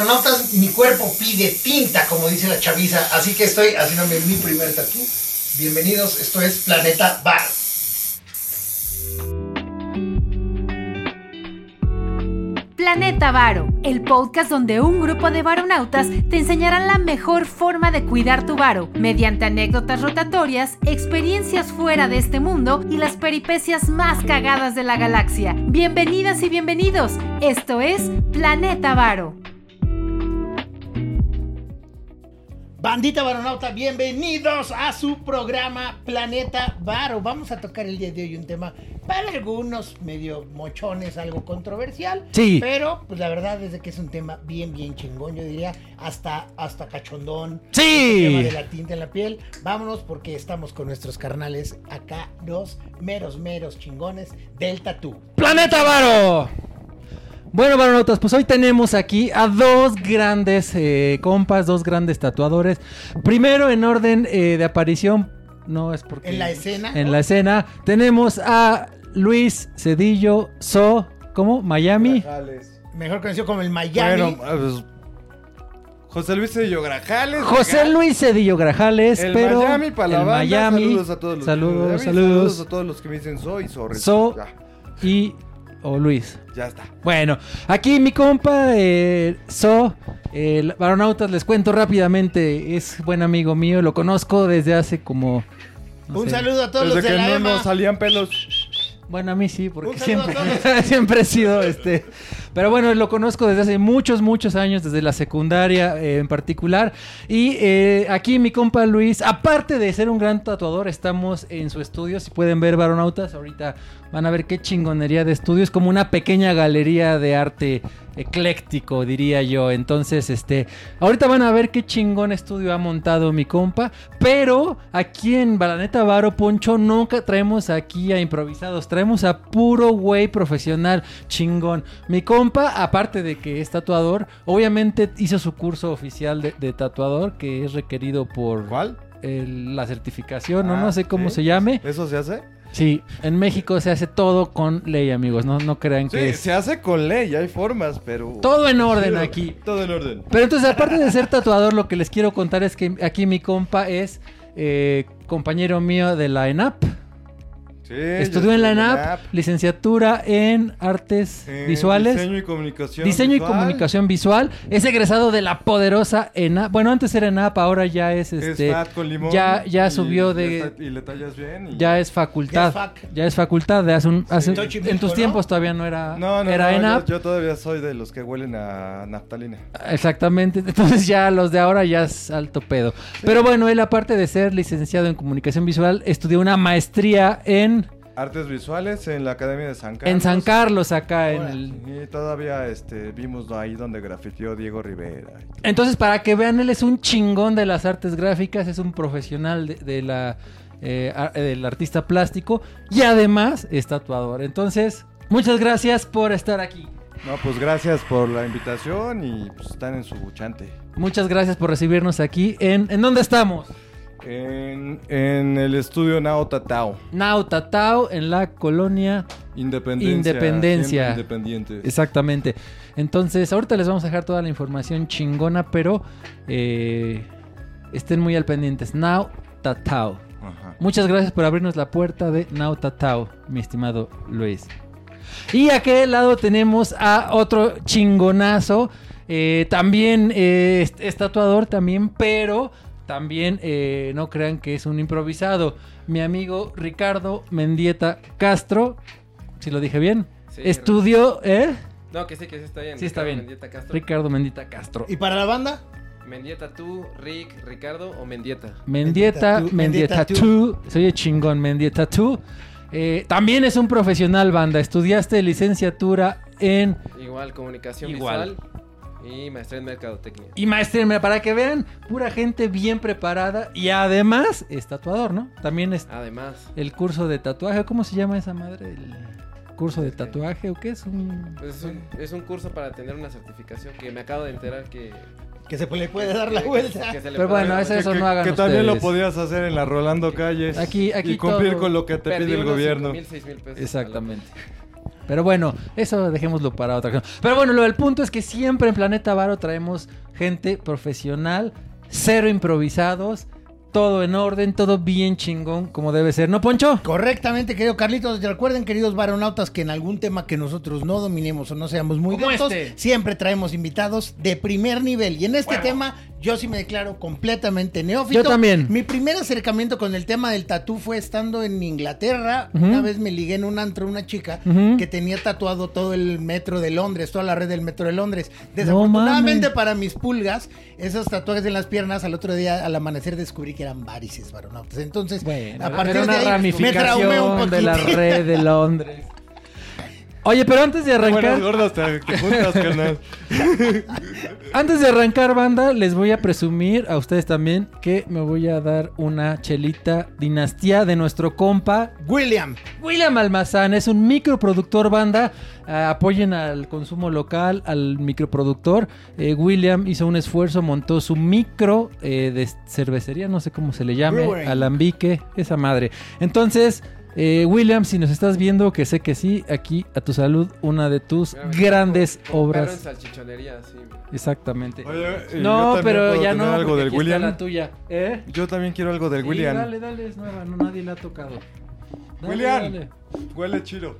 Queridos baronautas, mi cuerpo pide tinta, como dice la chaviza, así que estoy haciéndome mi primer tatú. Bienvenidos, esto es Planeta Bar. Planeta Varo, el podcast donde un grupo de varonautas te enseñarán la mejor forma de cuidar tu varo, mediante anécdotas rotatorias, experiencias fuera de este mundo y las peripecias más cagadas de la galaxia. Bienvenidas y bienvenidos, esto es Planeta Varo. Bandita Baronauta, bienvenidos a su programa Planeta Varo. Vamos a tocar el día de hoy un tema para algunos medio mochones, algo controversial. Sí. Pero, pues la verdad es que es un tema bien, bien chingón. Yo diría hasta, hasta cachondón. Sí. El tema de la tinta en la piel. Vámonos porque estamos con nuestros carnales acá, los meros, meros chingones del tatú. ¡Planeta Varo! Bueno, varonautas, pues hoy tenemos aquí a dos grandes eh, compas, dos grandes tatuadores. Primero, en orden eh, de aparición, no es porque... En la escena. En la escena, tenemos a Luis Cedillo So, ¿cómo? Miami. Grajales. Mejor conocido como el Miami. Bueno, pues, José Luis Cedillo Grajales. José acá. Luis Cedillo Grajales, El pero... Miami para la el banda. Miami. Saludos a todos los Saludos, que me- saludos. a todos los que me dicen soy sorry. So. Ya, Y... O Luis. ya está. Bueno, aquí mi compa eh, So, el Baronautas, les cuento rápidamente, es buen amigo mío, lo conozco desde hace como... no un sé. saludo a todos Desde los de que la no EMA. nos salían pelos. Bueno, a mí sí, porque siempre, siempre he sido este. Pero bueno, lo conozco desde hace muchos, muchos años, desde la secundaria eh, en particular. Y eh, aquí mi compa Luis, aparte de ser un gran tatuador, estamos en su estudio. Si pueden ver Baronautas, ahorita van a ver qué chingonería de estudio. Es como una pequeña galería de arte ecléctico, diría yo. Entonces, este, ahorita van a ver qué chingón estudio ha montado mi compa. Pero aquí en Balaneta Varo Poncho nunca traemos aquí a improvisados. Traemos a puro güey profesional chingón. Mi compa, aparte de que es tatuador, obviamente hizo su curso oficial de, de tatuador que es requerido por ¿Cuál? el- la certificación, no, Ah, no sé cómo ¿sí? se llame. ¿Eso se hace? Sí, en México se hace todo con ley, amigos. No, no crean Sí, que es se hace con ley, hay formas, pero... todo en orden Sí, aquí. Todo en orden. Pero entonces, aparte de ser tatuador, lo que les quiero contar es que aquí mi compa es eh, compañero mío de la ENAP. Sí, Estudió en la ENAP, licenciatura en artes En visuales. Diseño y comunicación. Diseño y visual. comunicación visual. Es egresado de la poderosa ENAP. Bueno, antes era ENAP, ahora ya es Es este. fat con limón. ya- ya y subió le de- Y le tallas bien. y- Ya es facultad. Ya es fac. Ya es facultad de hace un. hace- en tus ¿no? tiempos todavía no era. No, no, era no, ENAP. Yo, yo todavía soy de los que huelen a naftalina. Exactamente, entonces ya los de ahora ya es alto pedo. Pero bueno, él aparte de ser licenciado en comunicación visual, estudió una maestría en, Artes visuales en la Academia de San Carlos. en San Carlos, acá en el... Y todavía este, vimos ahí donde grafiteó Diego Rivera. Entonces, para que vean, él es un chingón de las artes gráficas, es un profesional de, de la, eh, ar- del artista plástico y además es tatuador. Entonces, muchas gracias por estar aquí. No, pues gracias por la invitación y pues están en su chante. Muchas gracias por recibirnos aquí. ¿En, ¿en dónde estamos? En, en el estudio Nao Tatao. Nau Tatao, en la colonia Independencia. Independencia. Exactamente. Entonces, ahorita les vamos a dejar toda la información chingona, pero eh, estén muy al pendientes. Now Tatao. Ajá. Muchas gracias por abrirnos la puerta de Now Tatao, mi estimado Luis. Y a aquel lado tenemos a otro chingonazo. eh, también eh, es, es tatuador, también, pero también eh, no crean que es un improvisado. Mi amigo Ricardo Mendieta Castro, si lo dije bien, Sí, estudió, ¿eh? No, que sí, que sí está bien. Sí, está Ricardo bien. Mendieta Castro. Ricardo Mendieta Castro. ¿Y para la banda? Mendieta tú, Rick, Ricardo o Mendieta. Mendieta, Mendieta tú, tú, soy el chingón, Mendieta tú. Eh, también es un profesional, banda. Estudiaste licenciatura en Igual, comunicación Igual. visual y maestría en mercadotecnia. y maestría, para que vean, pura gente bien preparada y además es tatuador, ¿no? También es Además, el curso de tatuaje, ¿cómo se llama esa madre? El curso de tatuaje o qué es un pues es, un, es un curso para tener una certificación que me acabo de enterar que... Que se le puede dar la que- vuelta. que se le Pero puede bueno, la eso que, no hagan que también lo podías hacer en la Rolando Calles. Aquí- aquí y cumplir todo. con lo que te Perdí pide el gobierno. 5,000, 6,000 pesos. Exactamente. Pero bueno, eso dejémoslo para otra cosa. Pero bueno, lo del punto es que siempre en Planeta Varo traemos gente profesional, cero improvisados, todo en orden, todo bien chingón como debe ser, ¿no, Poncho? Correctamente, querido Carlitos. Recuerden, queridos varonautas, que en algún tema que nosotros no dominemos o no seamos muy Como este. siempre traemos invitados de primer nivel. Y en este tema, yo sí me declaro completamente neófito. Yo también. Mi primer acercamiento con el tema del tatú fue estando en Inglaterra. Una vez me ligué en un antro una chica que tenía tatuado todo el metro de Londres, toda la red del metro de Londres. No Desafortunadamente mames. para mis pulgas, esos tatuajes en las piernas, al otro día, al amanecer, descubrí que eran varices varonautas. Entonces, Bueno, a partir de ahí, me traumé un ramificación de la poquito. red de Londres. Oye, pero antes de arrancar, Buenas gordas te te juntas, carnal. antes de arrancar banda, les voy a presumir a ustedes también que me voy a dar una chelita dinastía de nuestro compa William. William Almazán es un microproductor banda. Ah, apoyen al consumo local, al microproductor. Eh, William hizo un esfuerzo, montó su micro eh, de cervecería, no sé cómo se le llame, alambique, esa madre. Entonces, eh, William, si nos estás viendo, que sé que sí, aquí a tu salud, una de tus Mira, grandes en obras. salchichonería, sí. Exactamente. Oye, yo no, también pero puedo ya tener no, algo del aquí está William. la tuya. ¿Eh? Yo también quiero algo del Sí, William. Dale, dale, es nueva, no, nadie la ha tocado. Dale, William. dale. Huele chido.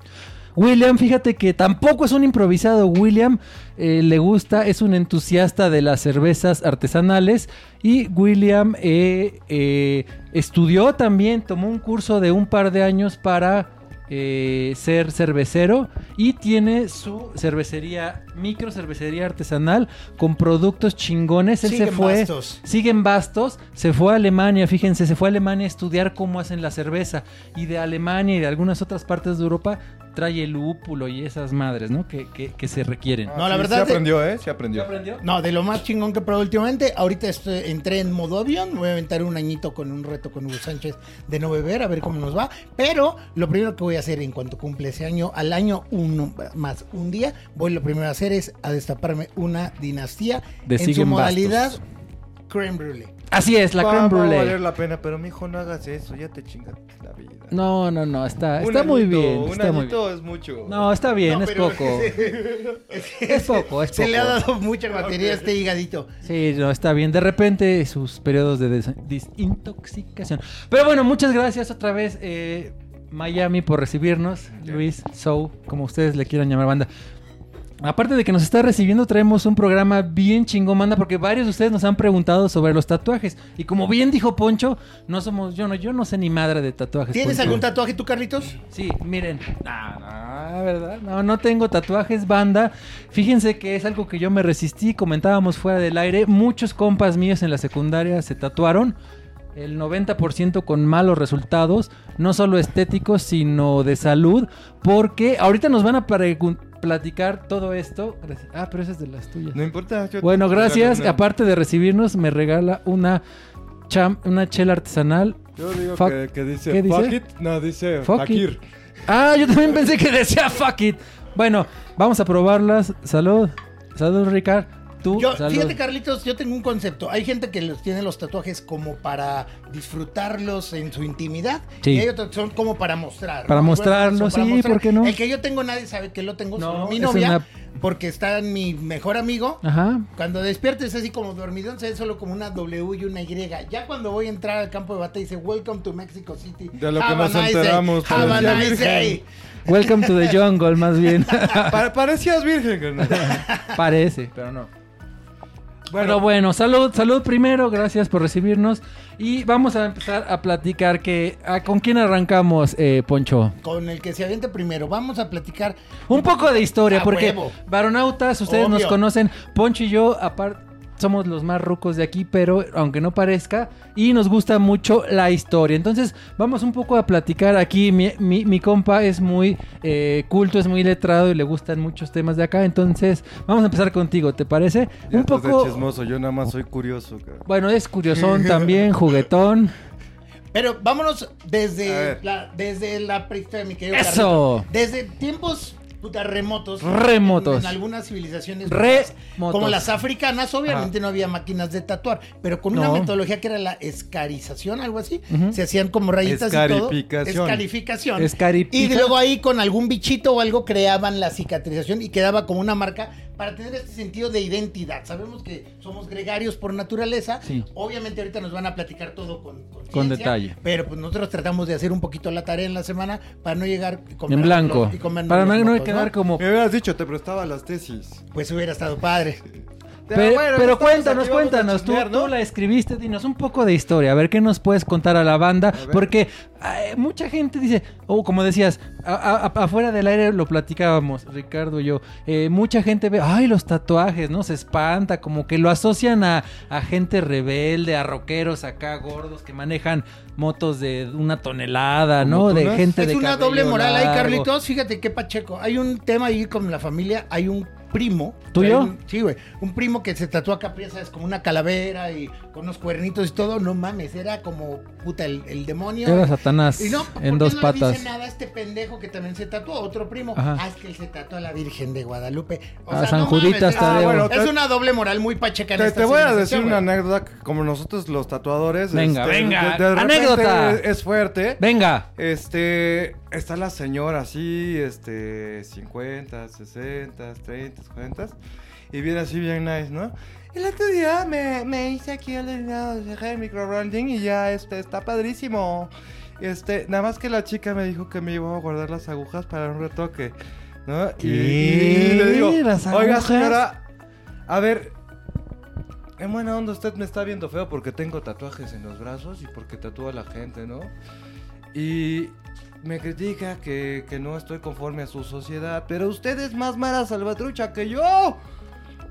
William, fíjate que tampoco es un improvisado. William eh, le gusta, es un entusiasta de las cervezas artesanales. Y William eh, eh, estudió también, tomó un curso de un par de años para ser cervecero. Y tiene su cervecería, micro cervecería artesanal con productos chingones. Él Sigue se fue. Bastos. Sigue en Bastos, se fue a Alemania, fíjense, se fue a Alemania a estudiar cómo hacen la cerveza. Y de Alemania y de algunas otras partes de Europa trae el lúpulo y esas madres, ¿no? Que, que- que se requieren. No, la sí, verdad Sí de- aprendió, ¿eh? Sí aprendió. No, de lo más chingón que he probado últimamente. Ahorita estoy- entré en modo avión. Voy a aventar un añito con un reto con Hugo Sánchez de no beber, a ver cómo nos va. Pero lo primero que voy a hacer en cuanto cumple ese año, al año uno más un día, voy lo primero a hacer a destaparme una dinastía De en su modalidad Bastos. creme brulee. Así es, la Va- creme va a brulee. valer la pena, pero mijo, no hagas eso, ya te chingas la vida. No, no, no, está, está muy bien. Un Está muy añito bien. es mucho. No, está bien, No, es pero- poco. Es poco, es Se le ha poco. dado mucha batería a este higadito. Sí, no, está bien. De repente sus periodos de des- desintoxicación. Pero bueno, muchas gracias otra vez, eh, Miami, por recibirnos. Luis, So, como ustedes le quieran llamar banda. Aparte de que nos está recibiendo, traemos un programa bien chingón, manda, porque varios de ustedes nos han preguntado sobre los tatuajes. Y como bien dijo Poncho, no somos, yo no, yo no sé ni madre de tatuajes. ¿Tienes Poncho. algún tatuaje tú, Carlitos? Sí, miren. No, no, ¿verdad? No, no tengo tatuajes, banda. Fíjense que es algo que yo me resistí, comentábamos fuera del aire. Muchos compas míos en la secundaria se tatuaron. El 90% con malos resultados, no solo estéticos, sino de salud. Porque ahorita nos van a pregun- platicar todo esto. Gracias. Ah, pero esa es de las tuyas. No importa. yo Bueno, gracias. regalo. Aparte de recibirnos, me regala una, cham una chela artesanal. Yo digo Fuck- que, que dice ¿Qué dice? fuck it. No, dice Fuck fakir. it. Ah, yo también pensé que decía fuck it. Bueno, vamos a probarlas. Salud. Salud, Ricard. Tú, Yo, fíjate, Carlitos, yo tengo un concepto. Hay gente que los tiene los tatuajes como para disfrutarlos en su intimidad. Sí. Y hay otros que son como para mostrar. Para ¿no? mostrarlos, sí, ¿por qué no? El que yo tengo, nadie sabe que lo tengo, No, solo mi novia. una- Porque está mi mejor amigo. Ajá. Cuando despiertes así como dormidón, se ve solo como una W y una Y. Ya cuando voy a entrar al campo de batalla dice Welcome to Mexico City. De lo que nos day. enteramos, Have a parecía nice virgen. day. Welcome to the jungle, más bien. Pa- parecías virgen. Parece, pero no. Bueno, bueno, salud, salud primero, gracias por recibirnos. Y vamos a empezar a platicar que... ah, ¿Con quién arrancamos, eh, Poncho? Con el que se aviente primero. Vamos a platicar. Un poco de historia, porque huevo. varonautas, ustedes nos conocen. Poncho y yo, aparte, somos los más rucos de aquí, pero aunque no parezca, y nos gusta mucho la historia. Entonces, vamos un poco a platicar aquí. Mi, mi- mi compa es muy eh, culto, es muy letrado y le gustan muchos temas de acá. Entonces, vamos a empezar contigo, ¿te parece? Ya un de poco. chismoso, yo nada más soy curioso. Bueno, es curiosón también, juguetón. Pero vámonos desde la, desde la prehistoria, mi querido ¡Eso! Desde tiempos puta, remotos. Remotos. En, en algunas civilizaciones. Remotos. Como las africanas, obviamente no había máquinas de tatuar, pero con una metodología que era la escarización, algo así. Se hacían como rayitas y todo. Escarificación. Escarificación. Y luego ahí con algún bichito o algo creaban la cicatrización y quedaba como una marca para tener este sentido de identidad. Sabemos que somos gregarios por naturaleza. Sí. Obviamente ahorita nos van a platicar todo con, con, detalle. Pero pues nosotros tratamos de hacer un poquito la tarea en la semana para no llegar y En blanco. y Para los no, no quedar como... Me hubieras dicho, te prestaba las tesis. Pues hubiera estado padre. Pero, bueno, pero estamos cuéntanos, cuéntanos, tú, chismear, ¿no? tú la escribiste, dinos un poco de historia, a ver qué nos puedes contar a la banda, porque ay, mucha gente dice, o como decías, a- a- a- afuera del aire lo platicábamos, Ricardo y yo, eh, mucha gente ve, ay, los tatuajes, ¿no? Se espanta, como que lo asocian a, a gente rebelde, a rockeros acá gordos que manejan motos de una tonelada, ¿no? De gente Es de una cabello doble moral ahí. Carlitos. Fíjate qué pacheco. Hay un tema ahí con la familia. Hay un primo. ¿Tuyo? Un- sí, güey. Un primo que se tatuó acá, sabes, como una calavera y con unos cuernitos y todo. No mames, era como puta el, el demonio. Era Satanás Y no, ¿por en dos no patas. le dice nada a este pendejo que también se tatuó? Otro primo. Ajá. Ah, es que él se tatuó a la Virgen de Guadalupe. O A sea, San no Juditas es-. Ah, bueno, Es una doble moral muy pacheca en Te, esta te voy a decir una anécdota que como nosotros los tatuadores. Venga, este, venga, de- de anécdota. Es fuerte. Venga, Este, está la señora así, este, 50, 60, 30, 40, y viene así bien nice, ¿no? El otro día me, me hice aquí el el microbranding y ya, este, está padrísimo. Este, nada más que la chica me dijo que me iba a guardar las agujas para un retoque, ¿no? Y-. Y, le digo, ¿Las oiga señora, a ver, en buena onda usted me está viendo feo porque tengo tatuajes en los brazos y porque tatúa a la gente, ¿no? Y me critica que, que no estoy conforme a su sociedad, pero usted es más mala salvatrucha que yo.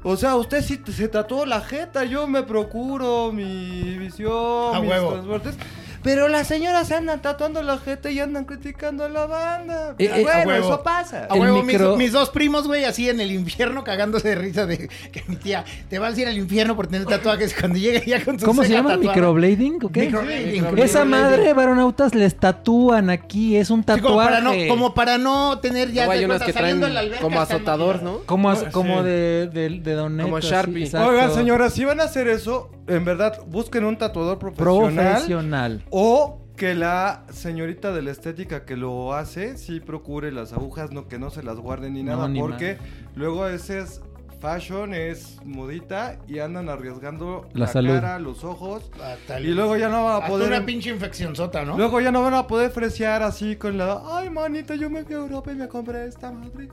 O sea, usted sí se tatuó la jeta, yo me procuro mi visión, A mis huevo. transportes. Pero las señoras se andan tatuando la jeta y andan criticando a la banda. Eh, eh, a bueno, huevo. eso pasa. A huevo, micro- mis, mis dos primos, güey, así en el infierno cagándose de risa de que mi tía te vas a ir al infierno por tener tatuajes cuando llegue ya con su ¿cómo se llama? tatuada. ¿Microblading o qué? Microblading. Esa madre, varonautas, les tatúan aquí, es un Sí, tatuaje. como, para no, como para no tener ya hay unas que traen alberca como azotador. ¿no? Como, as- como sí. de, de, de Doneto, Como Sharpie. exacto. Oigan, señoras, si van a hacer eso, en verdad, busquen un tatuador profesional. Profesional. O que la señorita de la estética que lo hace, sí procure las agujas, no que no se las guarden ni No, nada, ni porque luego ese es fashion, es modita y andan arriesgando La la, salud. cara, los ojos Hasta y luego ya no van a hasta poder una pinche infección sota, ¿no? luego ya no van a poder fresear así con la ay manita, yo me fui a Europa y me compré esta madre.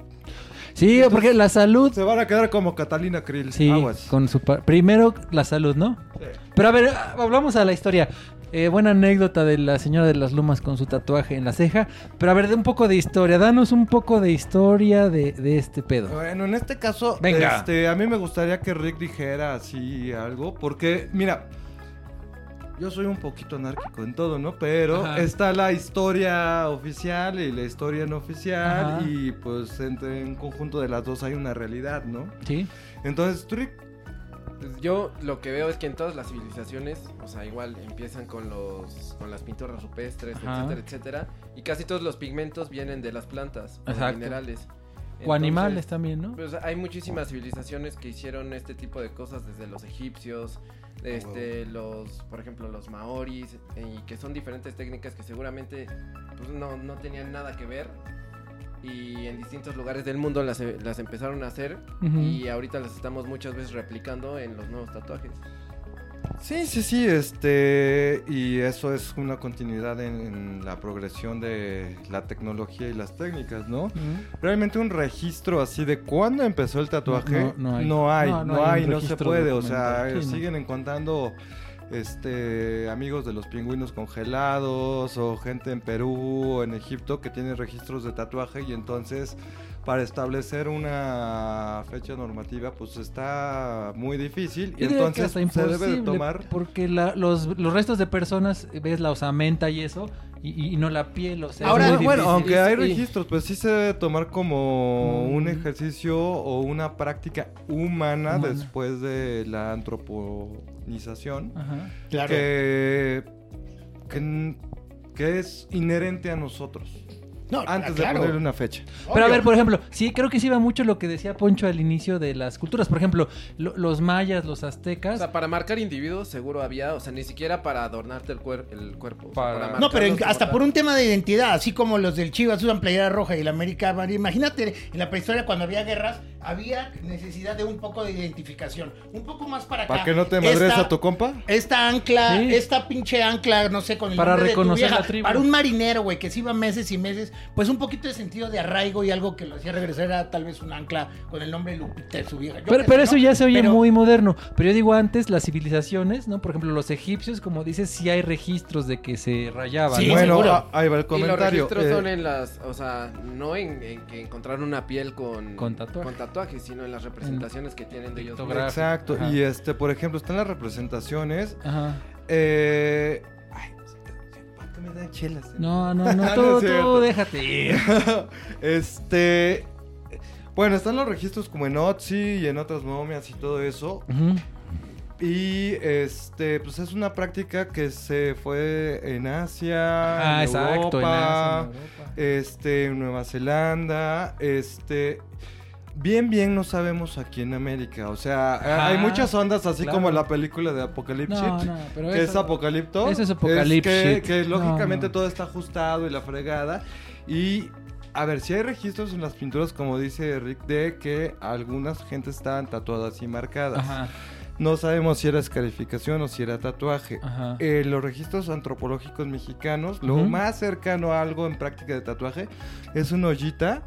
Sí, porque la salud. Se van a quedar como Catalina Krill. Sí, Aguas. con su pa- primero la salud, ¿no? Pero a ver, hablamos a la historia. Eh, buena anécdota de la señora de las lumas con su tatuaje en la ceja. Pero a ver, de un poco de historia. Danos un poco de historia de, de este pedo. Bueno, en este caso, Venga. este, a mí me gustaría que Rick dijera así algo, porque, mira, yo soy un poquito anárquico en todo, ¿no? Pero Ajá. está la historia oficial y la historia no oficial, Ajá. y pues entre en conjunto de las dos hay una realidad, ¿no? Sí. Entonces, Rick, Pues yo lo que veo es que en todas las civilizaciones, o sea, igual empiezan con los con las pinturas rupestres, Ajá. etcétera, etcétera, y casi todos los pigmentos vienen de las plantas o de Exacto. minerales. O animales también, ¿no? Pues hay muchísimas civilizaciones que hicieron este tipo de cosas desde los egipcios, este, los, por ejemplo, los maoris, y que son diferentes técnicas que seguramente pues, no, no tenían nada que ver. Y en distintos lugares del mundo las, las empezaron a hacer y ahorita las estamos muchas veces replicando en los nuevos tatuajes. Sí, sí, sí, este, y eso es una continuidad en, en la progresión de la tecnología y las técnicas, ¿no? Realmente un registro así de cuándo empezó el tatuaje No, no, no hay. no hay, No, no, no hay no se puede, o sea, siguen encontrando este amigos de los pingüinos congelados o gente en Perú o en Egipto que tiene registros de tatuaje y entonces para establecer una fecha normativa pues está muy difícil y entonces se debe de tomar Porque la- los, los restos de personas, ves la osamenta y eso, y, y no la piel, o sea. es Ahora, muy bueno, difícil. aunque hay registros, pues sí se debe tomar como Mm. un ejercicio o una práctica humana, Humana. después de la antroponización Ajá. Claro. que, que es inherente a nosotros. No, antes claro. de ponerle una fecha. Pero a ver, por ejemplo, sí, creo que sí va mucho lo que decía Poncho al inicio de las culturas. Por ejemplo, lo- los mayas, los O aztecas. sea, para marcar individuos seguro había, o sea, ni siquiera para adornarte el, cuer- el cuerpo. o sea, Para- para No, pero en- hasta por un tema de identidad, así como los del Chivas usan playera roja y el América amarillo. Imagínate, en la prehistoria cuando había guerras, había necesidad de un poco de identificación. Un poco más para acá. ¿Para que no te madres Esta- a tu compa? Esta ancla, Sí. esta pinche ancla, no sé, con el Para nombre de tu reconocer vieja, la tribu. Para un marinero, güey, que se iba meses y meses, pues un poquito de sentido de arraigo y algo que lo hacía regresar era tal vez un ancla con el nombre Lupita de su vieja. Yo Pero, eso ya se oye Pero- muy moderno. Pero yo digo antes, las civilizaciones, ¿no? Por ejemplo, los egipcios, como dices, sí hay registros de que se rayaban. Sí, ¿no? bueno, a- ahí va el Y los comentario. registros Eh, son en las, o sea, no en, en que encontraron una piel con, Con tatuaje. tatuajes, sino en las representaciones que tienen de ellos. Exacto, Ajá. y este, por ejemplo, están las representaciones. Ajá. Eh, ay, ¿por qué me dan chelas? No, no, no, No tú, cierto. déjate ir. este. Bueno, están los registros como en Otzi y en otras momias y todo eso. Y este, pues es una práctica que se fue en Asia, Ah, en exacto, en Europa, Asia, en Europa. este, en Nueva Zelanda, este. Bien, bien no sabemos aquí en América. O sea, Ajá, hay muchas ondas así claro. como la película de Apocalipsis. No, no, pero que eso- es Apocalipto. eso es Apocalipsis. que, lógicamente no. todo está ajustado y la fregada. Y a ver, si hay registros en las pinturas, como dice Rick, de que algunas gentes estaban tatuadas y marcadas. Ajá, No sabemos si era escarificación o si era tatuaje. ajá. Eh, los registros antropológicos mexicanos, lo más cercano a algo en práctica de tatuaje es una ollita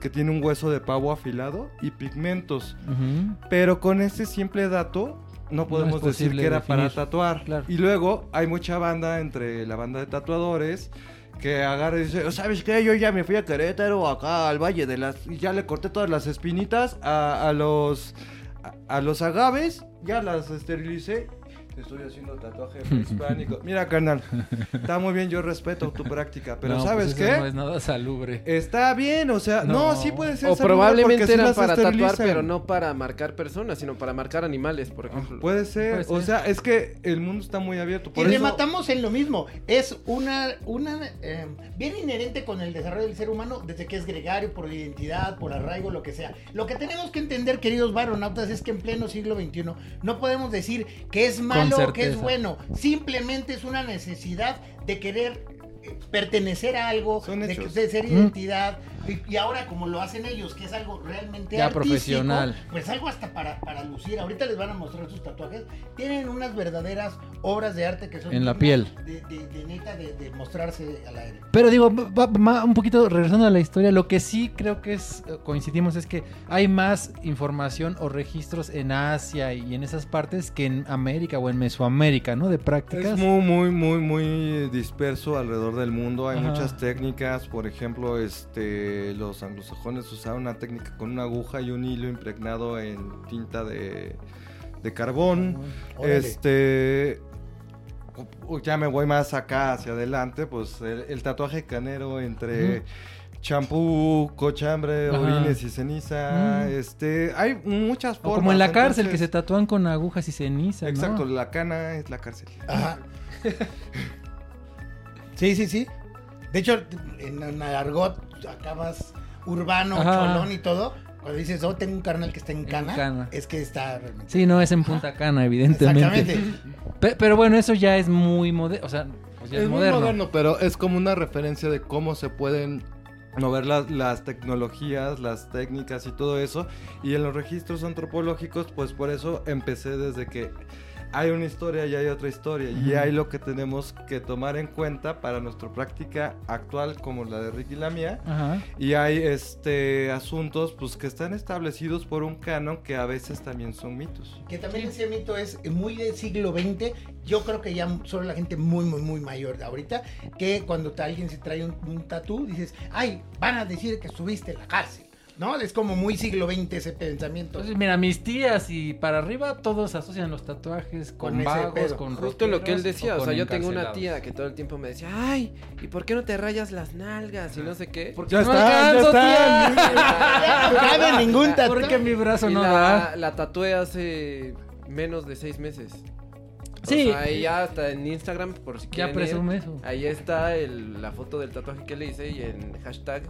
que tiene un hueso de pavo afilado y pigmentos. Pero con ese simple dato no podemos decir que era para tatuar. Claro. Y luego hay mucha banda entre la banda de tatuadores que agarra y dice, ¿sabes qué? Yo ya me fui a Querétaro, acá al Valle de las... Y ya le corté todas las espinitas a, a los... A, a los agaves, ya las esterilicé. Estoy haciendo tatuaje prehispánico. Mira, carnal, está muy bien, yo respeto tu práctica, pero No, ¿sabes pues eso qué? No es nada salubre. Está bien, o sea, no, No. sí puede ser O salubre probablemente porque sí las para tatuar, pero no para marcar personas, sino para marcar animales, por ejemplo. Puede ser. Puede o sea, es que el mundo está muy abierto. Y eso, rematamos en lo mismo. Es una, una eh, bien inherente con el desarrollo del ser humano desde que es gregario, por identidad, por arraigo, lo que sea. Lo que tenemos que entender, queridos varonautas, es que en pleno siglo XXI no podemos decir que es malo o que es bueno. Simplemente es una necesidad de querer eh, pertenecer a algo, de, de ser Mm. identidad. Y, y ahora, como lo hacen ellos, que es algo realmente Ya artístico, profesional. pues algo hasta para, para lucir. Ahorita les van a mostrar sus tatuajes. Tienen unas verdaderas obras de arte que son En la piel. De, de- de neta de, de mostrarse al aire. Pero digo, va- va- un poquito regresando a la historia, lo que sí creo que es, eh, coincidimos es que hay más información o registros en Asia y en esas partes que en América o en Mesoamérica, ¿no? De prácticas. es muy, muy, muy, muy disperso alrededor del mundo. Hay Ajá. muchas técnicas. Por ejemplo, este los anglosajones usaban una técnica con una aguja y un hilo impregnado en tinta de, de carbón. Órale. Este. Ya me voy más acá hacia adelante, pues el, el tatuaje canero entre champú, cochambre, orines y ceniza, este, hay muchas O formas. como en la cárcel que se tatúan con agujas y ceniza. ¿no? Exacto, la cana es la cárcel. Ajá. sí, sí, sí. De hecho, en, en argot acabas urbano, Ajá. cholón y todo. Cuando dices, oh, tengo un carnal que está en cana, cana. es que está realmente. Sí, no es en Punta Cana, evidentemente. Exactamente. Pe- Pero bueno, eso ya es muy moderno. O sea, pues ya es, es muy moderno. moderno, pero es como una referencia de cómo se pueden mover las, las tecnologías, las técnicas y todo eso. Y en los registros antropológicos, pues por eso empecé desde que hay una historia y hay otra historia. Y hay lo que tenemos que tomar en cuenta para nuestra práctica actual, como la de Ricky y la mía. Y hay este asuntos pues que están establecidos por un canon que a veces también son mitos. Que también ese mito es muy del siglo XX. Yo creo que ya solo la gente muy, muy, muy mayor de ahorita, que cuando alguien se trae un, un tatú, dices, ay, van a decir que estuviste en la cárcel. ¿No? Es como muy siglo XX ese pensamiento. Entonces, mira, mis tías y para arriba todos asocian los tatuajes con, Con vagos, pedo. con Justo lo que él decía, o sea, yo tengo una tía que todo el tiempo me decía, ay, ¿y por qué no te rayas las nalgas y no sé qué? Porque Ya no está, ya está. tía. no cabe ningún tatuaje. Porque mi brazo Y no la, da. la tatué hace menos de seis meses. Sí. O sea, ahí ya hasta en Instagram, por si Ya quieren ir, presume eso. Ahí está el- la foto del tatuaje que le hice y en hashtag,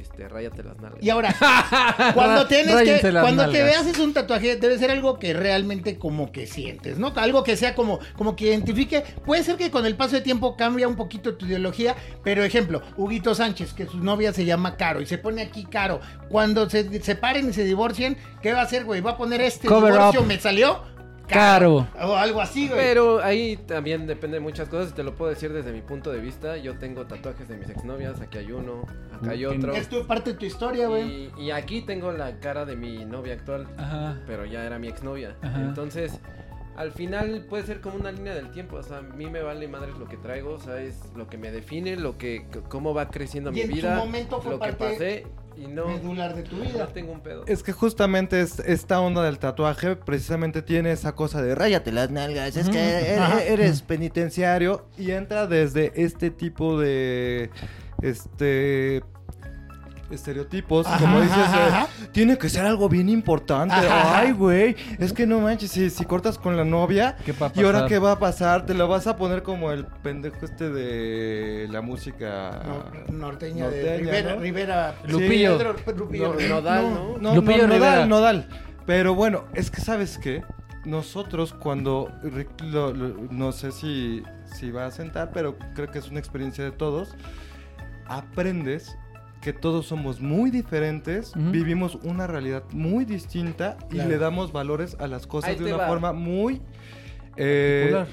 este, ráyate las nalgas. Y ahora, cuando tienes que, cuando te nalgas. veas es un tatuaje, debe ser algo que realmente como que sientes, ¿no? Algo que sea como, como que identifique. Puede ser que con el paso de tiempo cambia un poquito tu ideología, pero ejemplo, Huguito Sánchez, que su novia se llama Caro y se pone aquí Caro. Cuando se separen y se divorcien, ¿qué va a hacer, güey? ¿Va a poner este Cover divorcio up. me salió? Caro. O algo así, güey. Pero ahí también depende de muchas cosas te lo puedo decir desde mi punto de vista. Yo tengo tatuajes de mis exnovias, aquí hay uno, acá hay otro. es tu parte de tu historia, güey. Y, y aquí tengo la cara de mi novia actual, Ajá. pero ya era mi exnovia. Ajá. Entonces, al final puede ser como una línea del tiempo. O sea, a mí me vale madres lo que traigo, o sea, es lo que me define, lo que, cómo va creciendo Y mi en vida, momento fue lo que parte pasé y no, Medular de tu no vida. tengo un pedo. Es que justamente es- esta onda del tatuaje precisamente tiene esa cosa de ráyate las nalgas, es que e- Ajá. e- eres penitenciario y entra desde este tipo de este estereotipos, Ajá, como dices, ajá, eh, tiene que ser algo bien importante. Ajá, ajá. Ay, güey, es que no manches, si, si cortas con la novia, ¿Qué va a ¿y ahora qué va a pasar? Te lo vas a poner como el pendejo este de la música No- norteña, de Rivera, ¿no? Rivera Lupillo. Pedro Lupillo. No- Nodal, ¿no? No, Lupillo no, Rivera. nodal, nodal. Pero bueno, es que sabes qué, nosotros cuando re- lo- lo- no sé si si va a sentar, pero creo que es una experiencia de todos. Aprendes que todos somos muy diferentes, vivimos una realidad muy distinta Claro. y le damos valores a las cosas Ahí de una va. forma muy eh,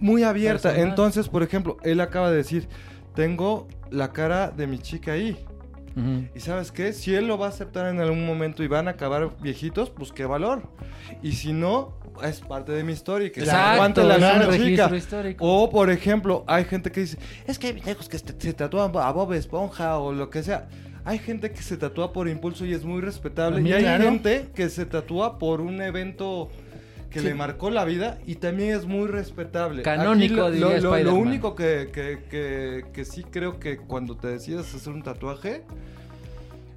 muy abierta. Personal. Entonces, por ejemplo, él acaba de decir, tengo la cara de mi chica ahí. Y sabes qué, si él lo va a aceptar en algún momento y van a acabar viejitos, pues qué valor. Y si no, es parte de mi historia que Exacto, aguante la registro chica. O por ejemplo, hay gente que dice, es que hay viejos que se, tatúan a Bob Esponja o lo que sea. Hay gente que se tatúa por impulso y es muy respetable. Y hay claro. gente que se tatúa por un evento que Sí. le marcó la vida y también es muy respetable. Canónico, Aquí lo, lo- lo- único que, que- que- que sí creo que cuando te decidas hacer un tatuaje,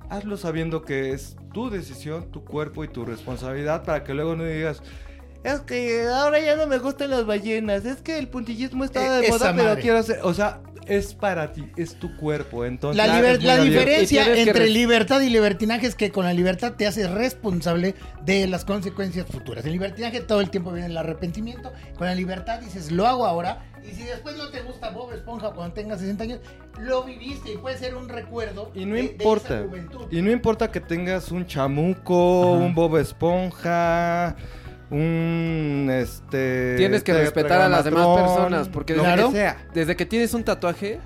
hazlo sabiendo que es tu decisión, tu cuerpo y tu responsabilidad para que luego no digas... Es que ahora ya no me gustan las ballenas. Es que el puntillismo está Eh, de esa moda, pero madre. quiero hacer. O sea, es para ti, es tu cuerpo. Entonces, La, liber- la diferencia que entre libertad y libertinaje es que con la libertad te haces responsable de las consecuencias futuras. En libertinaje todo el tiempo viene el arrepentimiento. Con la libertad dices, lo hago ahora. Y si después no te gusta Bob Esponja cuando tengas 60 años, lo viviste y puede ser un recuerdo. Y no de- de importa. esa juventud. Y no importa que tengas un chamuco, Ajá. un Bob Esponja, un este. Tienes que respetar a las demás personas, porque lo Claro. que sea. Desde que tienes un tatuaje,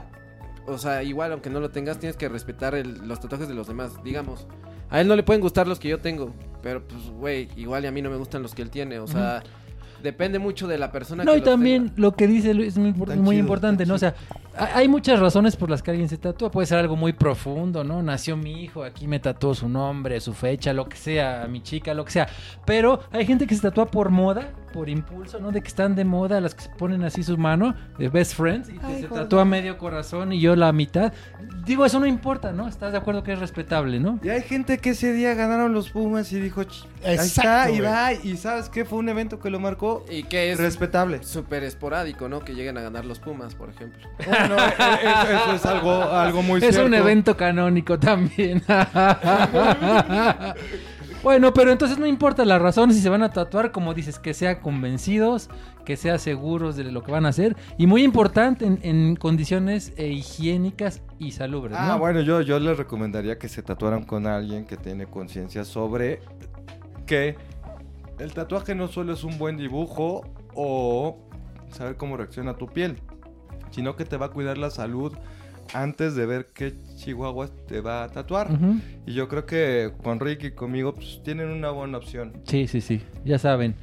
o sea, igual aunque no lo tengas, tienes que respetar el- los tatuajes de los demás. Digamos, a él no le pueden gustar los que yo tengo, pero pues, güey, igual y a mí no me gustan los que él tiene. O sea, depende mucho de la persona No, que y los también tenga. lo que dice Luis es muy, Tan muy chido, importante, tan ¿no? O sea, hay muchas razones por las que alguien se tatúa. Puede ser algo muy profundo, ¿no? Nació mi hijo, aquí me tatuó su nombre, su fecha, lo que sea, mi chica, lo que sea. Pero hay gente que se tatúa por moda, por impulso, ¿no? De que están de moda, las que se ponen así su mano, de best friends, y que se tatúa medio corazón y yo la mitad. Digo, eso no importa, ¿no? ¿Estás de acuerdo que es respetable, ¿no? Y hay gente que ese día ganaron los Pumas y dijo, "Ch, ahí está, Exacto, y va. Y sabes qué fue un evento que lo marcó Y que es respetable. súper esporádico, ¿no? Que lleguen a ganar los Pumas, por ejemplo. Bueno, e- e- eso es algo, algo muy Es cierto. un evento canónico también. bueno, pero entonces no importa la razón si se van a tatuar, como dices, que sean convencidos, que sean seguros de lo que van a hacer. Y muy importante, en, en condiciones eh, higiénicas y salubres. Ah, ¿no? bueno, yo, yo les recomendaría que se tatuaran con alguien que tiene conciencia sobre que el tatuaje no solo es un buen dibujo o saber cómo reacciona tu piel, sino que te va a cuidar la salud antes de ver qué chihuahua te va a tatuar. Y yo creo que con Ricky y conmigo pues, tienen una buena opción. Sí, sí, sí, ya saben.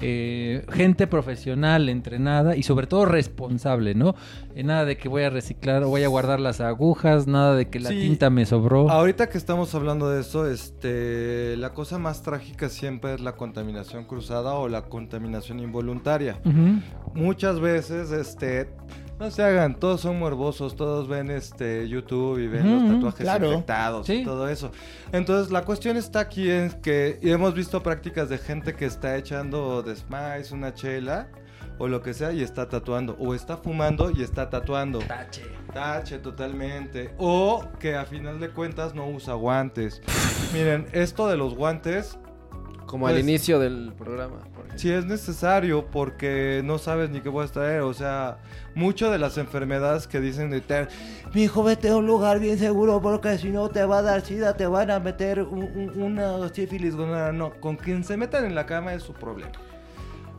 Eh, gente profesional, entrenada y sobre todo responsable, ¿no? Eh, nada de que voy a reciclar o voy a guardar las agujas, nada de que la Sí. tinta me sobró. Ahorita que estamos hablando de eso, este, la cosa más trágica siempre es la contaminación cruzada o la contaminación involuntaria. Muchas veces, este, no se hagan, todos son morbosos, todos ven este YouTube y ven los tatuajes claro. infectados Sí. y todo eso. Entonces, la cuestión está aquí en que y hemos visto prácticas de gente que está echando de Smice una chela o lo que sea y está tatuando. O está fumando y está tatuando. Tache. Tache totalmente. O que a final de cuentas no usa guantes. Miren, esto de los guantes Como Pues- al inicio del programa. Sí es necesario porque no sabes ni qué puedes traer. O sea, mucho de las enfermedades que dicen de ter, mi hijo vete a un lugar bien seguro porque si no te va a dar sida, te van a meter un- un- una sífilis. gonorrea". No, con quien se metan en la cama es su problema.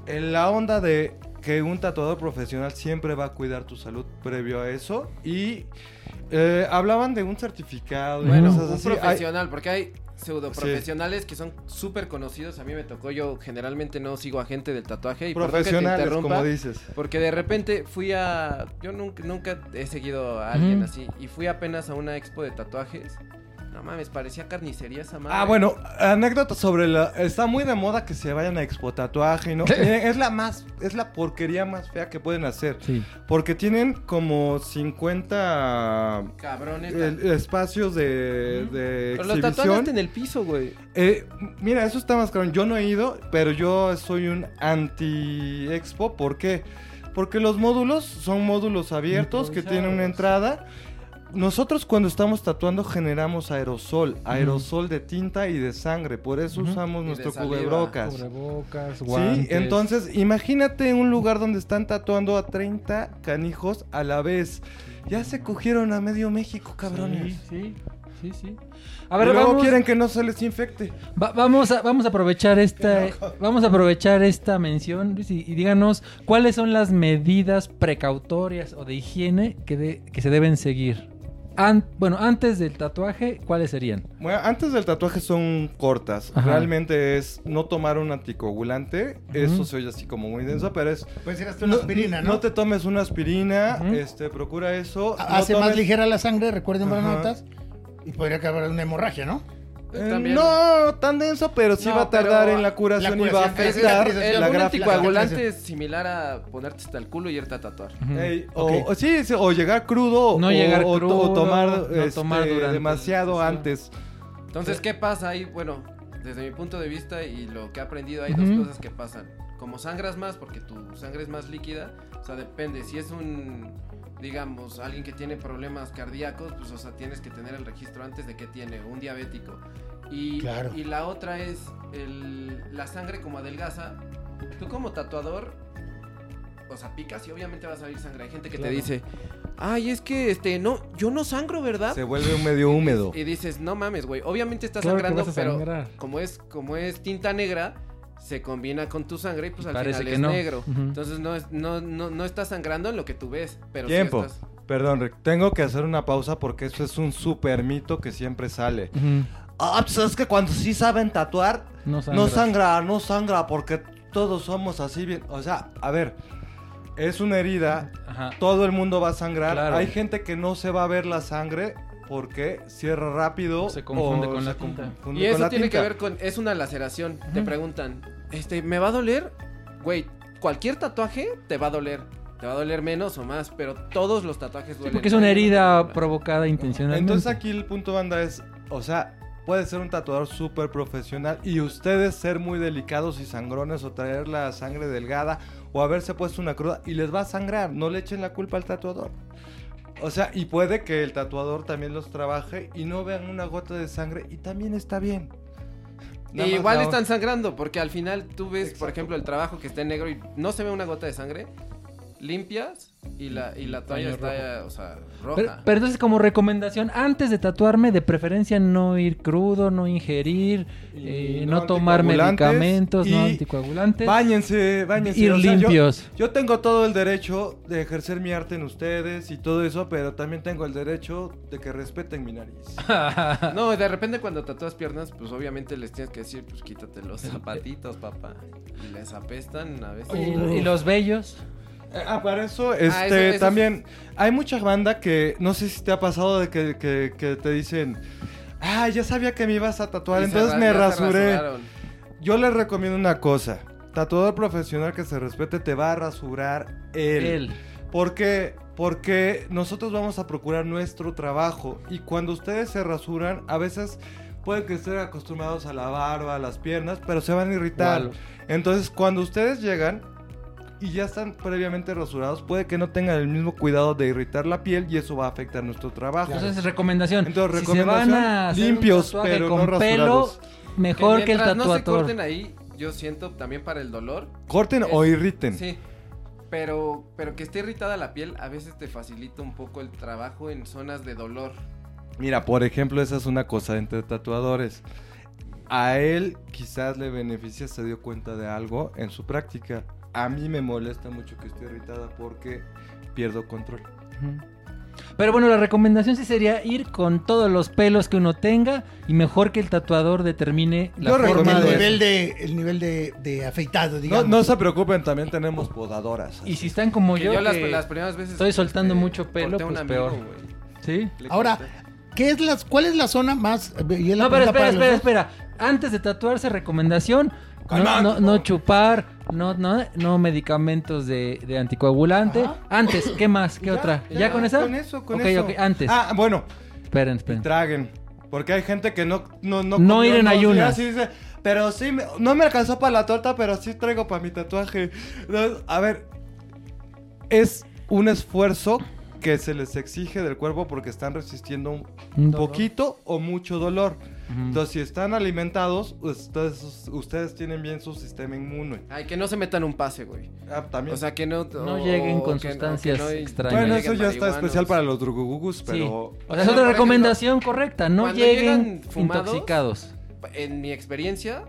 En la onda de que un tatuador profesional siempre va a cuidar tu salud previo a eso y eh, hablaban de un certificado y Bueno, cosas un así. Hay- profesional, porque hay pseudo profesionales que son súper conocidos. A mí me tocó, yo generalmente no sigo a gente del tatuaje. Y te profesionales, interrumpa, como dices. Porque de repente fui a. Yo nunca, nunca he seguido a alguien así. Y fui apenas a una expo de tatuajes. No mames, parecía carnicería esa madre. Ah, bueno, anécdota sobre la... Está muy de moda que se vayan a expo tatuaje no... Miren, es la más... Es la porquería más fea que pueden hacer. Sí. Porque tienen como 50 Cabrones. eh, espacios de, de Pero los tatuajes en el piso, güey. Eh, mira, eso está más caro. Yo no he ido, pero yo soy un anti-expo. ¿Por qué? Porque los módulos son módulos abiertos que tienen una entrada. Nosotros cuando estamos tatuando generamos aerosol, aerosol de tinta y de sangre, por eso usamos Y nuestro saliva. cubrebocas. Cubrebocas, Sí, entonces imagínate un lugar donde están tatuando a 30 canijos a la vez. Ya se cogieron a medio México, cabrones. Sí, sí, sí, sí. A ver, luego vamos, quieren que no se les infecte. va- vamos, a, vamos a aprovechar esta, vamos a aprovechar esta mención Luis, y, y díganos cuáles son las medidas precautorias o de higiene que, de- que se deben seguir. An- bueno, antes del tatuaje, ¿cuáles serían? Bueno, antes del tatuaje son cortas. Ajá. Realmente es no tomar un anticoagulante. Eso se oye así como muy denso, pero es... Puede ser hasta una aspirina, ¿no? No te tomes una aspirina, este, procura eso. no Hace más tomes- ligera la sangre, recuerden, Ajá. notas. Y podría acabar una hemorragia, ¿no? Eh, También. no tan denso, pero sí No, va a tardar en la curación, la y va a Es- es- afectar el la un gráfica. anticoagulante es similar a ponerte hasta el culo y irte a tatuar. Ey, o, sí, sí, o llegar crudo No o, llegar o- crudo, o tomar, no este, tomar durante demasiado antes. Entonces, ¿qué pasa ahí? Bueno, desde mi punto de vista y lo que he aprendido, hay dos cosas que pasan. Como sangras más, porque tu sangre es más líquida, o sea, depende. Si es un, digamos, alguien que tiene problemas cardíacos, pues, o sea, tienes que tener el registro antes de que tiene, un diabético. Y, Claro. y la otra es el, la sangre como adelgaza. Tú como tatuador, o sea, picas y obviamente va a salir sangre. Hay gente que Claro. te dice, ay, es que, este, no, yo no sangro, ¿verdad? Se vuelve un medio húmedo. Y dices, no mames, güey. Obviamente está Claro sangrando, pero sangrar. como es, como es tinta negra, se combina con tu sangre y pues al Parece final que es no. negro. Entonces no, es, no, no, no está sangrando en lo que tú ves, pero sí Tiempo. estás- Perdón, Rick, tengo que hacer una pausa porque eso es un super mito que siempre sale. Ah, pues es que cuando sí saben tatuar, No sangra. no sangra, no sangra, porque todos somos así bien. O sea, a ver, es una herida, Ajá. todo el mundo va a sangrar. Claro. Hay gente que no se va a ver la sangre porque cierra rápido. Se confunde o con la tinta. confunde Y con eso la tiene tinta. que ver con, es una laceración. Te preguntan, este, ¿me va a doler? Güey, cualquier tatuaje te va a doler. Te va a doler menos o más, pero todos los tatuajes Sí, duelen. porque es una herida Pro provocada intencionalmente. Entonces aquí el punto banda es, o sea, puede ser un tatuador súper profesional y ustedes ser muy delicados y sangrones o traer la sangre delgada o haberse puesto una cruda y les va a sangrar, no le echen la culpa al tatuador. O sea, y puede que el tatuador también los trabaje y no vean una gota de sangre y también está bien. Y igual están sangrando, porque al final tú ves, por ejemplo, el trabajo que está en negro y no se ve una gota de sangre, limpias y la, y la toalla Paño está, o sea, roja. Pero, pero entonces como recomendación, antes de tatuarme, de preferencia no ir crudo, no ingerir, Y eh, no no, tomar medicamentos, no anticoagulantes. Báñense, báñense. Ir o sea, yo- limpios. Yo, tengo todo el derecho de ejercer mi arte en ustedes y todo eso, pero también tengo el derecho de que respeten mi nariz. No, de repente cuando tatúas piernas, pues obviamente les tienes que decir, pues quítate los zapatitos, papá. Y les apestan a veces. y, y los bellos. Ah, para eso, este, eso- eso es- también hay mucha banda que no sé si te ha pasado de que, que- que te dicen, ah, ya sabía que me ibas a tatuar, Y entonces me rasuré. Yo les recomiendo una cosa, tatuador profesional que se respete te va a rasurar él. Él. ¿Por qué? Porque nosotros vamos a procurar nuestro trabajo y cuando ustedes se rasuran, a veces pueden que estén acostumbrados a la barba, a las piernas, pero se van a irritar. Entonces, cuando ustedes llegan, y ya están previamente rasurados, puede que no tengan el mismo cuidado de irritar la piel y eso va a afectar nuestro trabajo. Entonces, recomendación. Entonces, si se van recomendación, a hacer un limpios, pero con no pelo, mejor que el mientras no se tatuador. corten ahí, yo siento también para el dolor. Corten es- o irriten. Sí. Pero, pero que esté irritada la piel a veces te facilita un poco el trabajo en zonas de dolor. Mira, por ejemplo, esa es una cosa entre tatuadores. A él quizás le beneficia, se dio cuenta de algo en su práctica. A mí me molesta mucho que esté irritada porque pierdo control. Pero bueno, la recomendación sí sería ir con todos los pelos que uno tenga y mejor que el tatuador determine la Yo forma el de... nivel de, el nivel de, de afeitado, No, digamos. no se preocupen, también tenemos podadoras. Y si están como Que yo, yo, las, que las primeras veces. estoy soltando mucho pelo, pues, amigo, peor. güey. ¿Sí? Ahora. ¿qué es las, ¿cuál es la zona más... la No, pero espera, para espera, espera. Antes de tatuarse, recomendación. No, no, no chupar, no, no, no meditamentos de, de anticoagulante. Ajá. Antes, ¿qué más? ¿Qué Ya, otra? ¿Ya, ya, con esa? Con eso, con eso. ok, antes. Ah, bueno, Esperen, y esperen. traguen. Porque hay gente que no no no, No ir en ayunas. días dice, pero sí, me- no me alcanzó para la torta, pero sí traigo para mi tatuaje. A ver, es un esfuerzo que se les exige del cuerpo porque están resistiendo un poquito o mucho dolor. Entonces, si están alimentados, ustedes, ustedes tienen bien su sistema inmune. Ay, que no se metan un pase, güey. Ah, también. O sea, que no. No o- lleguen con que- sustancias que no- extrañas. bueno, eso ya está especial para los drugugugus, Sí. pero... O sea, es otra recomendación correcta. No cuando lleguen fumados, intoxicados. En mi experiencia,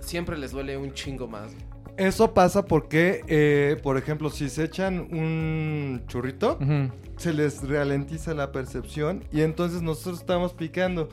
siempre les duele un chingo más. Eso pasa porque, eh, por ejemplo, si se echan un churrito, se les ralentiza la percepción y entonces nosotros estamos picando.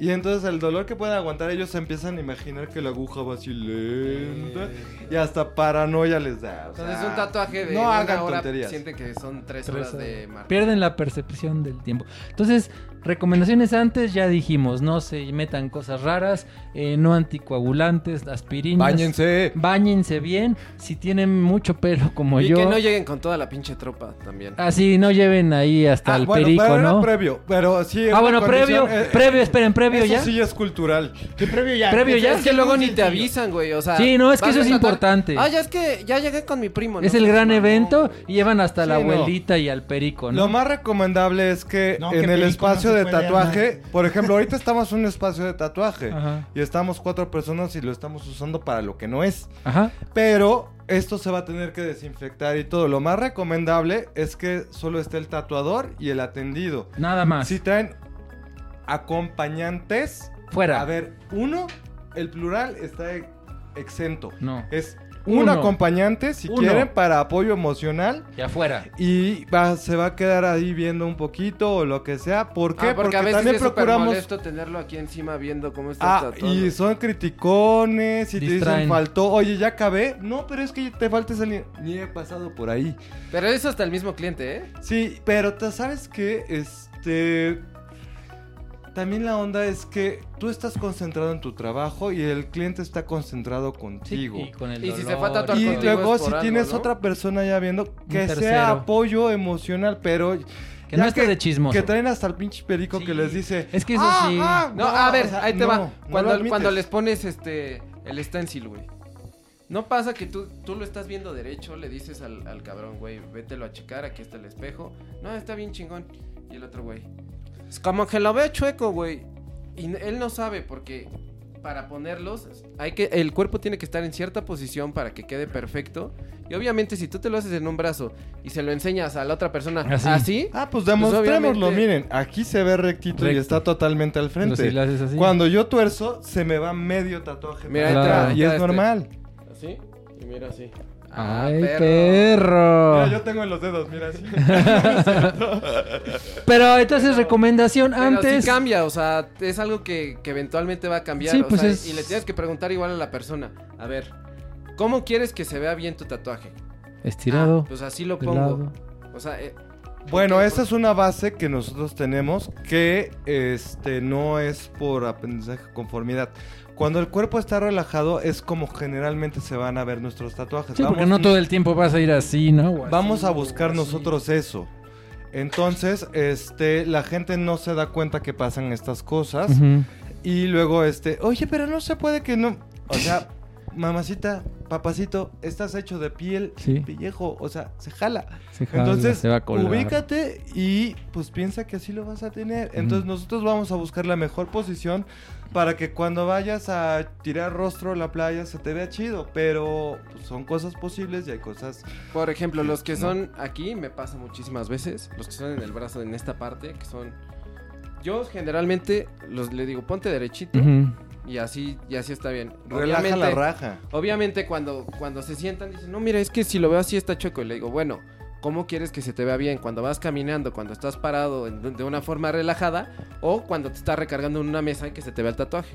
Y entonces el dolor que pueden aguantar ellos se empiezan a imaginar que la aguja va así lenta y hasta paranoia les da. o Entonces, sea, un tatuaje de no una hagan hora tonterías. sienten que son tres, Tres horas horas. de marca. Pierden la percepción del tiempo. Entonces, recomendaciones antes, ya dijimos, no se metan cosas raras, eh, no anticoagulantes, aspirinas. Báñense. Báñense bien. Si tienen mucho pelo como y yo. que no lleguen con toda la pinche tropa también. Así, no lleven ahí hasta Ah, el bueno, perico, pero era ¿no? previo, pero sí. Ah, bueno, previo, eh, previo, esperen, previo eso ya. sí es cultural. Sí, previo ya. Previo ya. Es que luego ni te avisan, güey. O sea, Sí, no, es que eso es importante. Ah, ya es que ya llegué con mi primo. Es el gran evento y llevan hasta la Sí, abuelita y al perico, ¿no? Lo más recomendable es que en el perico espacio de tatuaje, por ejemplo, ahorita estamos en un espacio de tatuaje Ajá. y estamos cuatro personas y lo estamos usando para lo que no es. Ajá. Pero esto se va a tener que desinfectar y todo. Lo más recomendable es que solo esté el tatuador y el atendido. Nada más. Si traen acompañantes, Fuera. a ver, uno, el plural está exento. No. Es un Uno. acompañante, si Uno. quieren, para apoyo emocional. Y afuera. Y va, se va a quedar ahí viendo un poquito o lo que sea. ¿Por qué? Ah, porque, a veces también es procuramos. molesto tenerlo aquí encima viendo cómo estás Ah, y son criticones y te dicen faltó, oye, ya acabé. No, pero es que te falta salir. Ni he pasado por ahí. Pero eso hasta el mismo cliente, ¿eh? Sí, pero te sabes que este. También la onda es que tú estás concentrado en tu trabajo y el cliente está concentrado Sí, contigo. y con el Y si se dolor fue a tatuar Y luego si algo, tienes ¿no? otra persona ya viendo, que sea apoyo emocional, pero... Que ya no esté de chismoso. Que traen hasta el pinche perico Sí. que les dice... Es que eso "Ah, sí". ah, No, a ver, o sea, ahí te no, va. no Cuando, admites. cuando les pones este el stencil, güey. No pasa que tú, tú lo estás viendo derecho, le dices al, al cabrón, güey, vételo a checar, aquí está el espejo. No, está bien chingón. Y el otro, güey. Es como que lo ve chueco, güey. Y él no sabe porque para ponerlos, hay que, el cuerpo tiene que estar en cierta posición para que quede perfecto. Y obviamente si tú te lo haces en un brazo y se lo enseñas a la otra persona Así. así, Ah, pues demostrémoslo, obviamente- miren, aquí se ve rectito y está totalmente al Pero frente. si lo haces así. Cuando yo tuerzo, se me va medio tatuaje. Mira, ahí y es este. normal. así, y mira así. Ay, Ah, perro. Mira, yo tengo en los dedos, mira así. Pero entonces, recomendación Pero antes. sí cambia, o sea, es algo que, que eventualmente va a cambiar. Sí, o pues sea, es- Y le tienes que preguntar igual a la persona. A ver, ¿cómo quieres que se vea bien tu tatuaje? Estirado. Ah, pues así lo pongo. lado. O sea, eh, Bueno, esa es una base que nosotros tenemos que este no es por aprendizaje conformidad. Cuando el cuerpo está relajado es como generalmente se van a ver nuestros tatuajes. Sí, porque no todo el tiempo vas a ir así, ¿no? O así, Vamos a buscar nosotros eso. Entonces, este, la gente no se da cuenta que pasan estas cosas. Y luego, este, oye, pero no se puede que no. O sea, mamacita, papacito, estás hecho de piel, Sí. pellejo, o sea, se jala. Se jala, Entonces, se va a colgar. ubícate y pues piensa que así lo vas a tener. Entonces, nosotros vamos a buscar la mejor posición para que cuando vayas a tirar rostro a la playa se te vea chido. Pero pues, son cosas posibles y hay cosas. Por ejemplo, los que No. son aquí, me pasa muchísimas veces, los que son en el brazo, en esta parte, que son... Yo generalmente los, le digo, ponte derechito y así y así está bien. Relaja la Obviamente- raja. Obviamente cuando, cuando se sientan dicen, no, mira, es que si lo veo así está chueco. Y le digo, bueno, ¿cómo quieres que se te vea bien? Cuando vas caminando, cuando estás parado en- de una forma relajada o cuando te estás recargando en una mesa y que se te vea el tatuaje.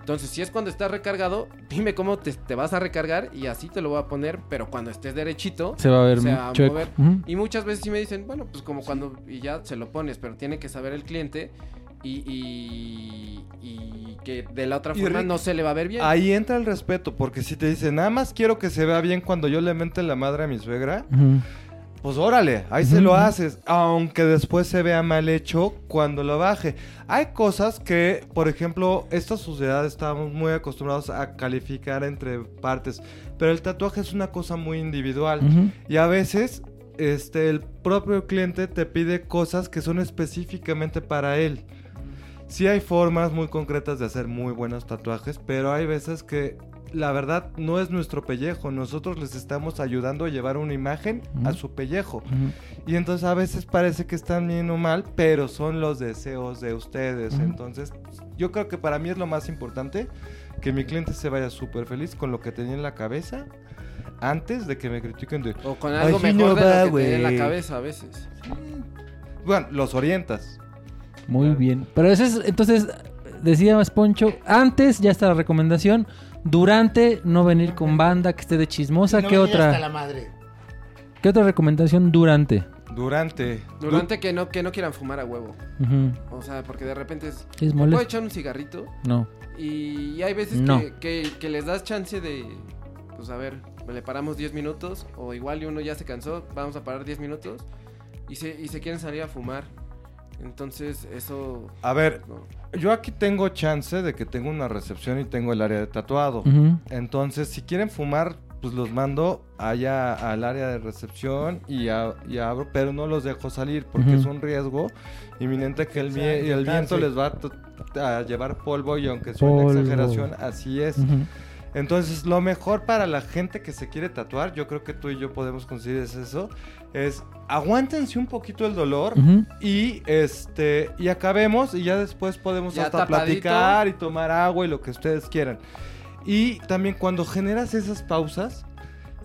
Entonces, si es cuando estás recargado, dime cómo te, te vas a recargar y así te lo voy a poner, pero cuando estés derechito, Se va a ver se va a chueco. mover. Y muchas veces sí me dicen, bueno, pues como cuando y ya se lo pones, pero tiene que saber el cliente y, y, y que de la otra Y forma Rick, no se le va a ver bien. Ahí entra el respeto, porque si te dicen, nada más quiero que se vea bien cuando yo le mente la madre a mi suegra. Pues órale, ahí se lo haces, aunque después se vea mal hecho cuando lo baje. Hay cosas que, por ejemplo, esta sociedad estamos muy acostumbrados a calificar entre partes, pero el tatuaje es una cosa muy individual y a veces este el propio cliente te pide cosas que son específicamente para él. Sí hay formas muy concretas de hacer muy buenos tatuajes, pero hay veces que la verdad no es nuestro pellejo. Nosotros les estamos ayudando a llevar una imagen a su pellejo. Y entonces a veces parece que están bien o mal, pero son los deseos de ustedes. Entonces yo creo que para mí es lo más importante que mi cliente se vaya súper feliz con lo que tenía en la cabeza antes de que me critiquen de... O con algo mejor no de va, lo que tenía en la cabeza a veces. Bueno, los orientas. Muy Claro. bien. Pero eso es, entonces, decía más Poncho, antes ya está la recomendación, durante no venir con banda que esté de chismosa, No ¿qué venir hasta otra? la madre. ¿Qué otra recomendación durante? Durante. Durante que no, que no quieran fumar a huevo. O sea, porque de repente es... ¿Es ¿Puedo echar un cigarrito? No. Y hay veces No. que, que- que les das chance de... Pues a ver, le paramos 10 minutos. O igual y uno ya se cansó, vamos a parar 10 minutos. Y se, y se quieren salir a fumar. Entonces, eso... A ver, no. yo aquí tengo chance de que tengo una recepción y tengo el área de tatuado. Entonces, si quieren fumar, pues los mando allá al área de recepción y, a- y abro, pero no los dejo salir porque es un riesgo inminente que el, Se vie- van a el viento les va a, llevar polvo y aunque suene Polvo. exageración, así es. Entonces, lo mejor para la gente que se quiere tatuar, yo creo que tú y yo podemos conseguir es eso, es aguántense un poquito el dolor y este y acabemos y ya después podemos Ya hasta tapadito. platicar y tomar agua y lo que ustedes quieran. Y también cuando generas esas pausas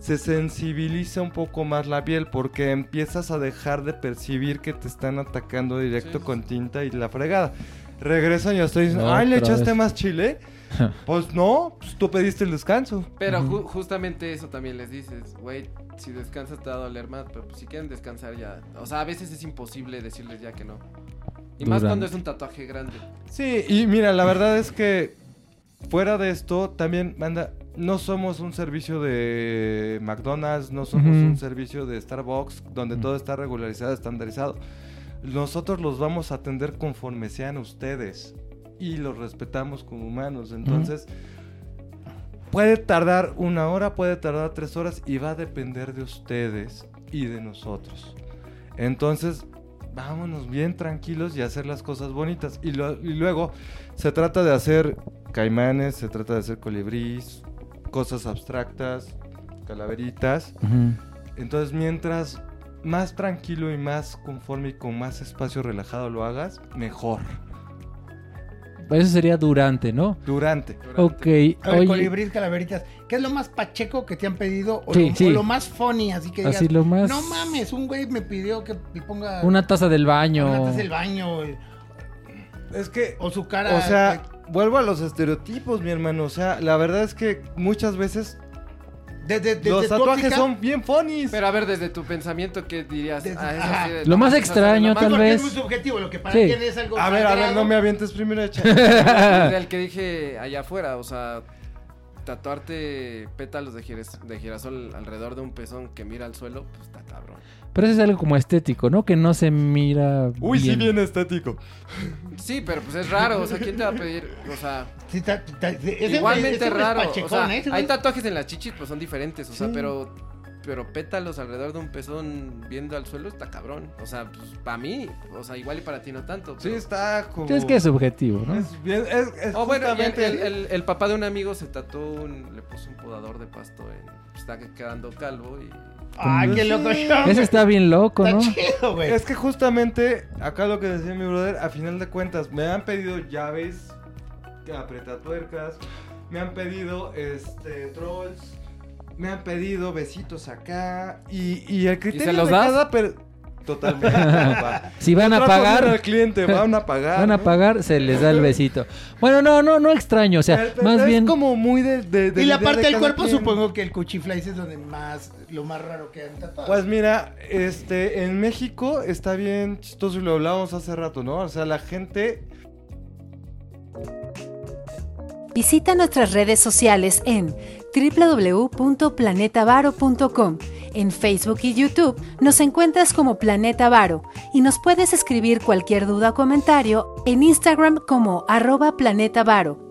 se sensibiliza un poco más la piel porque empiezas a dejar de percibir que te están atacando directo Sí, sí, con tinta y la fregada. Regresan y ya estoy diciendo, No, ay, le echaste vez. más chile. pues no, pues tú pediste el descanso. Pero ju- justamente eso también les dices, güey, si descansas te va a doler más, pero pues, si quieren descansar ya. O sea, a veces es imposible decirles ya que no. Y más Durante. cuando es un tatuaje grande. Sí, y mira, la verdad es que fuera de esto, también, manda, no somos un servicio de McDonald's, no somos un servicio de Starbucks, donde todo está regularizado, estandarizado. Nosotros los vamos a atender conforme sean ustedes y los respetamos como humanos. Entonces, puede tardar una hora, puede tardar tres horas y va a depender de ustedes y de nosotros. Entonces, vámonos bien tranquilos y hacer las cosas bonitas. Y, lo- y luego se trata de hacer caimanes, se trata de hacer colibrís, cosas abstractas, calaveritas. Entonces, mientras más tranquilo y más conforme y con más espacio relajado lo hagas, mejor. Eso sería durante, ¿no? Durante. durante. Ok. A ver, calaveritas. ¿Qué es lo más pacheco que te han pedido? O, Sí, lo, sí. o lo más funny, así que digas, así lo más... no mames, un güey me pidió que le ponga Una taza del baño. una taza del baño Es que o su cara. O sea, vuelvo a los estereotipos, mi hermano. O sea, la verdad es que muchas veces de, de- de- los tatuajes óptica, son bien funnies. Pero a ver, desde tu pensamiento, ¿qué dirías? Desde- Ah, eso ajá. sí de- Lo más extraño, lo más tal vez. es muy subjetivo, lo que para Sí. quien es algo A ver, a ver, no me avientes primero, echa. Del que dije allá afuera, o sea, tatuarte pétalos de, girasol alrededor de un pezón que mira al suelo, pues está cabrón. Pero eso es algo como estético, ¿no? Que no se mira. Uy, sí, bien estético. Sí, pero pues es raro, o sea, ¿quién te va a pedir? O sea, Sí, ta- ta- ese- igualmente ese es hombre raro. pachecón, o sea, ¿eh? Hay tatuajes en las chichis, pues son diferentes, o sea, Sí. pero pero pétalos alrededor de un pezón viendo al suelo está cabrón. O sea, pues para mí, o sea, igual y para ti no tanto. Sí, está como... Es que es subjetivo, ¿no? Es bien, es, es Oh, bueno, el, justamente- el- el- el papá de un amigo se tatuó un, le puso un podador de pasto en, está quedando calvo y Ay, qué loco show. Ese está bien loco, Está ¿no? chido, güey. Es que justamente, acá lo que decía mi brother, a final de cuentas, me han pedido llaves, apretatuercas, me han pedido este trolls, me han pedido besitos acá, y, y el criterio los de das? cada per- Totalmente. Si van a pagar, al cliente, van a pagar. van a ¿no? pagar, se les da el besito. Bueno, no, no, no extraño, o sea, Pero- pero más es bien. como muy de, de- de y la parte de del cuerpo, quien. supongo que el cuchiflies es donde más, lo más raro que han tatuado. Pues mira, este, en México está bien chistoso y lo hablábamos hace rato, ¿no? O sea, la gente Visita nuestras redes sociales en www.planetavaro.com. En Facebook y YouTube nos encuentras como Planeta Varo y nos puedes escribir cualquier duda o comentario en Instagram como arroba Planeta Varo.